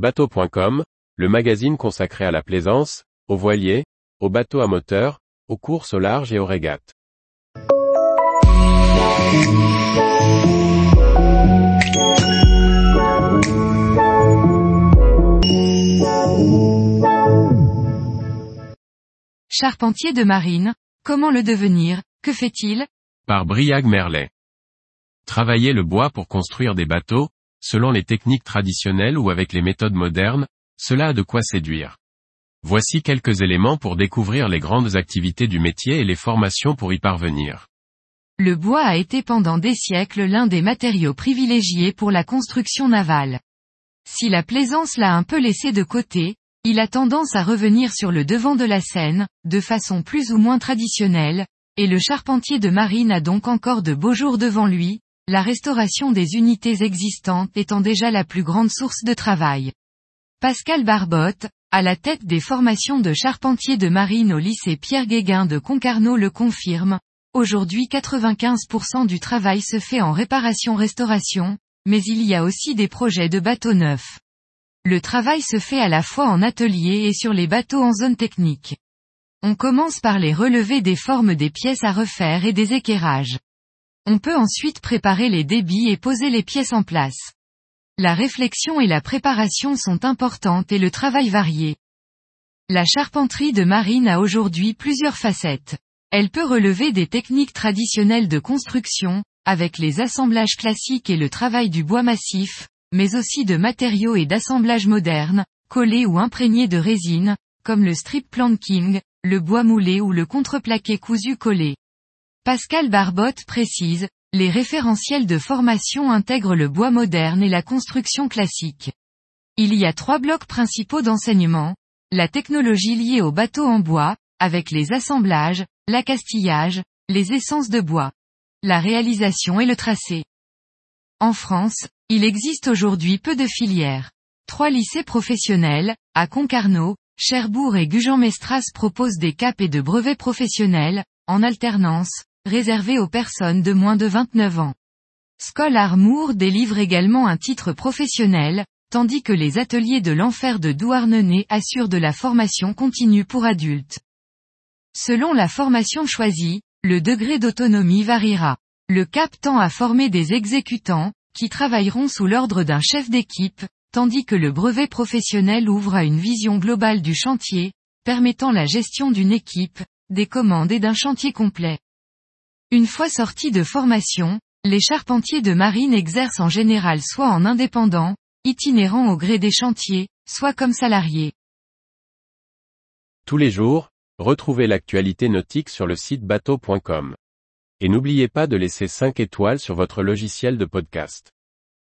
Bateau.com, le magazine consacré à la plaisance, aux voiliers, aux bateaux à moteur, aux courses au large et aux régates. Charpentier de marine, comment le devenir, que fait-il? Par Briag Merlet. Travailler le bois pour construire des bateaux, selon les techniques traditionnelles ou avec les méthodes modernes, cela a de quoi séduire. Voici quelques éléments pour découvrir les grandes activités du métier et les formations pour y parvenir. Le bois a été pendant des siècles l'un des matériaux privilégiés pour la construction navale. Si la plaisance l'a un peu laissé de côté, il a tendance à revenir sur le devant de la scène, de façon plus ou moins traditionnelle, et le charpentier de marine a donc encore de beaux jours devant lui, la restauration des unités existantes étant déjà la plus grande source de travail. Pascal Barbotte, à la tête des formations de charpentier de marine au lycée Pierre Guéguin de Concarneau le confirme, aujourd'hui 95% du travail se fait en réparation-restauration, mais il y a aussi des projets de bateaux neufs. Le travail se fait à la fois en atelier et sur les bateaux en zone technique. On commence par les relevés des formes des pièces à refaire et des équerrages. On peut ensuite préparer les débits et poser les pièces en place. La réflexion et la préparation sont importantes et le travail varié. La charpenterie de marine a aujourd'hui plusieurs facettes. Elle peut relever des techniques traditionnelles de construction, avec les assemblages classiques et le travail du bois massif, mais aussi de matériaux et d'assemblages modernes, collés ou imprégnés de résine, comme le strip planking, le bois moulé ou le contreplaqué cousu collé. Pascal Barbotte précise, les référentiels de formation intègrent le bois moderne et la construction classique. Il y a trois blocs principaux d'enseignement, la technologie liée au bateau en bois, avec les assemblages, l'accastillage, les essences de bois, la réalisation et le tracé. En France, il existe aujourd'hui peu de filières. Trois lycées professionnels, à Concarneau, Cherbourg et Gujan-Mestras proposent des caps et de brevets professionnels, en alternance, réservé aux personnes de moins de 29 ans. Skoll Armour délivre également un titre professionnel, tandis que les ateliers de l'enfer de Douarnenez assurent de la formation continue pour adultes. Selon la formation choisie, le degré d'autonomie variera. Le CAP tend à former des exécutants, qui travailleront sous l'ordre d'un chef d'équipe, tandis que le brevet professionnel ouvre à une vision globale du chantier, permettant la gestion d'une équipe, des commandes et d'un chantier complet. Une fois sortis de formation, les charpentiers de marine exercent en général soit en indépendant, itinérant au gré des chantiers, soit comme salariés. Tous les jours, retrouvez l'actualité nautique sur le site bateau.com. Et n'oubliez pas de laisser 5 étoiles sur votre logiciel de podcast.